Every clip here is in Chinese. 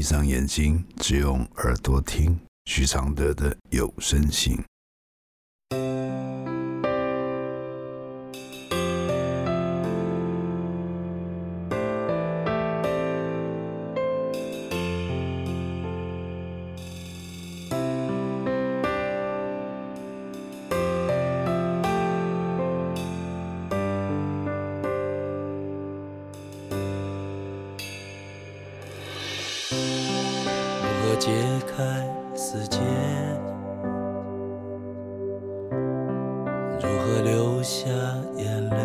闭上眼睛，只用耳朵听徐常德的有声信。开死结，如何流下眼泪？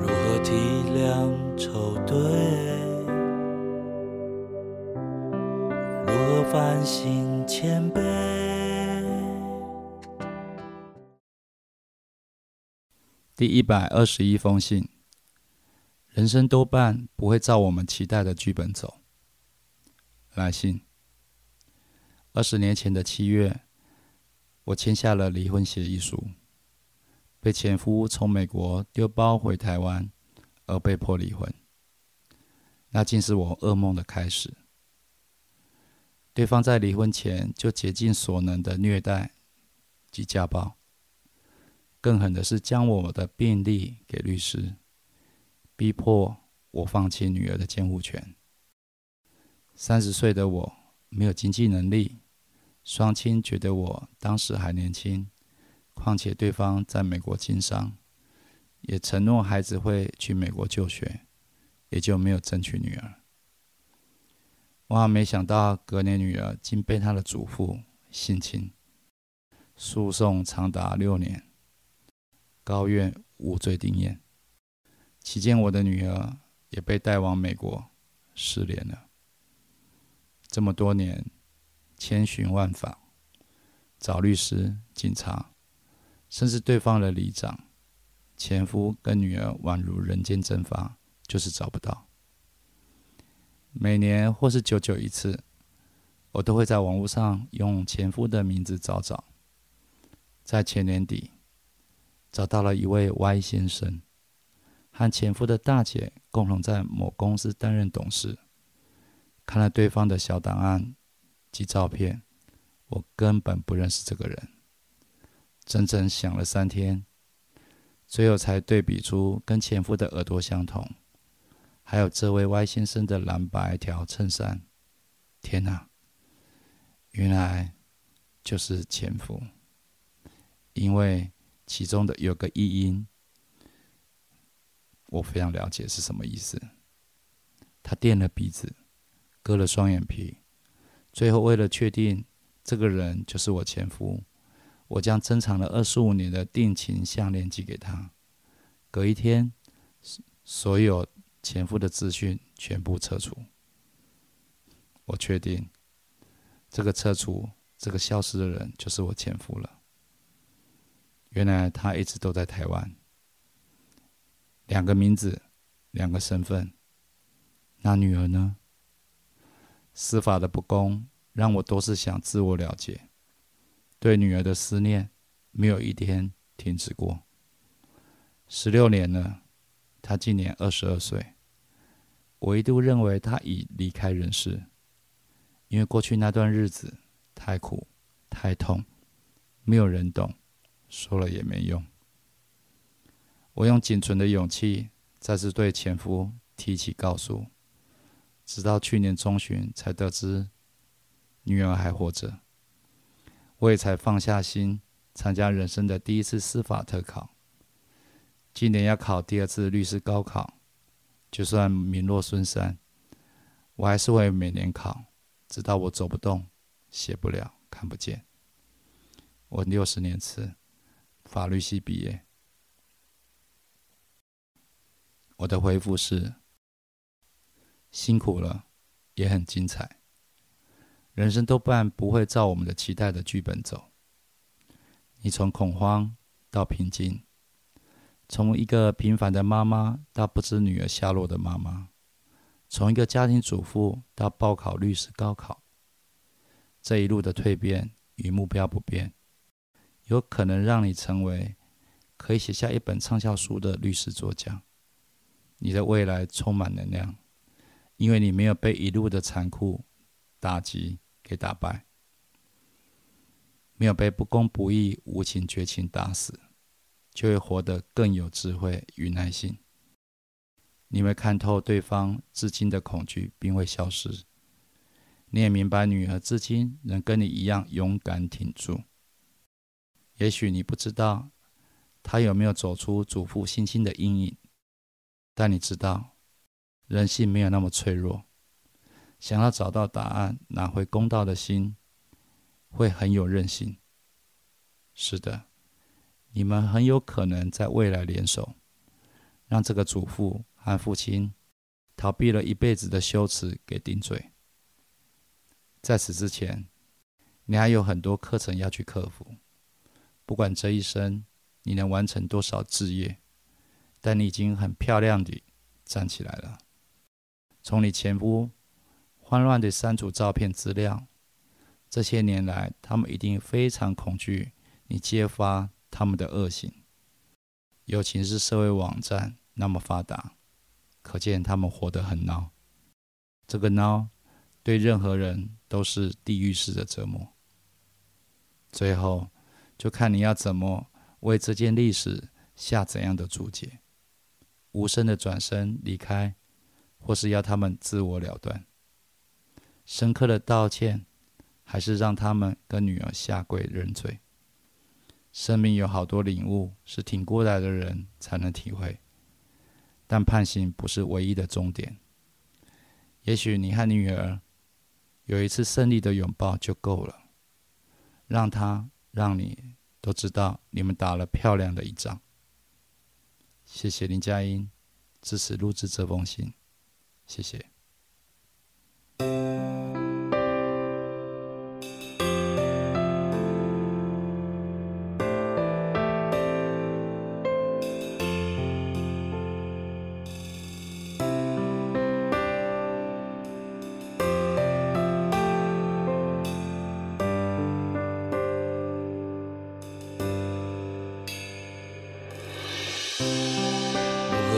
如何体谅愁对？如何反省谦卑？第一百二十一封信。人生多半不会照我们期待的剧本走。来信：二十年前的七月，我签下了离婚协议书，被前夫从美国丢包回台湾，而被迫离婚。那竟是我噩梦的开始。对方在离婚前就竭尽所能的虐待及家暴，更狠的是将我的病历给律师。逼迫我放弃女儿的监护权。三十岁的我没有经济能力，双亲觉得我当时还年轻，况且对方在美国经商，也承诺孩子会去美国就学，也就没有争取女儿。万没想到，隔年女儿竟被他的祖父性侵，诉讼长达六年，高院无罪定验。期间，我的女儿也被带往美国，失联了。这么多年，千寻万访，找律师、警察，甚至对方的里长、前夫跟女儿宛如人间蒸发，就是找不到。每年或是久久一次，我都会在网络上用前夫的名字找找。在前年底，找到了一位 Y 先生。和前夫的大姐共同在某公司担任董事。看了对方的小档案及照片，我根本不认识这个人。整整想了三天，最后才对比出跟前夫的耳朵相同，还有这位 Y 先生的蓝白条衬衫。天哪，原来就是前夫，因为其中的有个译音。我非常了解是什么意思。他垫了鼻子，割了双眼皮，最后为了确定这个人就是我前夫，我将珍藏了二十五年的定情项链寄给他。隔一天，所有前夫的资讯全部撤除。我确定，这个撤除、这个消失的人就是我前夫了。原来他一直都在台湾。两个名字，两个身份，那女儿呢？司法的不公让我多是想自我了结，对女儿的思念没有一天停止过。十六年了，她今年二十二岁，我一度认为她已离开人世，因为过去那段日子太苦太痛，没有人懂，说了也没用。我用仅存的勇气，再次对前夫提起告诉，直到去年中旬才得知女儿还活着，我也才放下心参加人生的第一次司法特考。今年要考第二次律师高考，就算名落孙山，我还是会每年考，直到我走不动、写不了、看不见。我六十年次法律系毕业。我的回复是：辛苦了，也很精彩。人生多半不会照我们的期待的剧本走。你从恐慌到平静，从一个平凡的妈妈到不知女儿下落的妈妈，从一个家庭主妇到报考律师高考，这一路的蜕变与目标不变，有可能让你成为可以写下一本畅销书的律师作家。你的未来充满能量，因为你没有被一路的残酷打击给打败，没有被不公不义、无情绝情打死，就会活得更有智慧与耐心。你会看透对方至今的恐惧，并会消失。你也明白女儿至今仍跟你一样勇敢挺住。也许你不知道她有没有走出祖父心心的阴影，但你知道人性没有那么脆弱。想要找到答案、拿回公道的心，会很有韧性。是的，你们很有可能在未来联手，让这个祖父和父亲逃避了一辈子的羞耻给顶罪。在此之前，你还有很多课程要去克服。不管这一生你能完成多少志业，但你已经很漂亮地站起来了。从你前夫慌乱地删除照片资料，这些年来，他们一定非常恐惧你揭发他们的恶行。尤其是社会网站那么发达，可见他们活得很孬。这个孬。对任何人都是地狱式的折磨。最后，就看你要怎么为这件历史下怎样的注解：无声的转身离开，或是要他们自我了断；深刻的道歉，还是让他们跟女儿下跪认罪。生命有好多领悟是挺过来的人才能体会，但判刑不是唯一的终点。也许你和女儿。有一次胜利的拥抱就够了，让他、让你都知道你们打了漂亮的一仗。谢谢林佳音支持录制这封信，谢谢。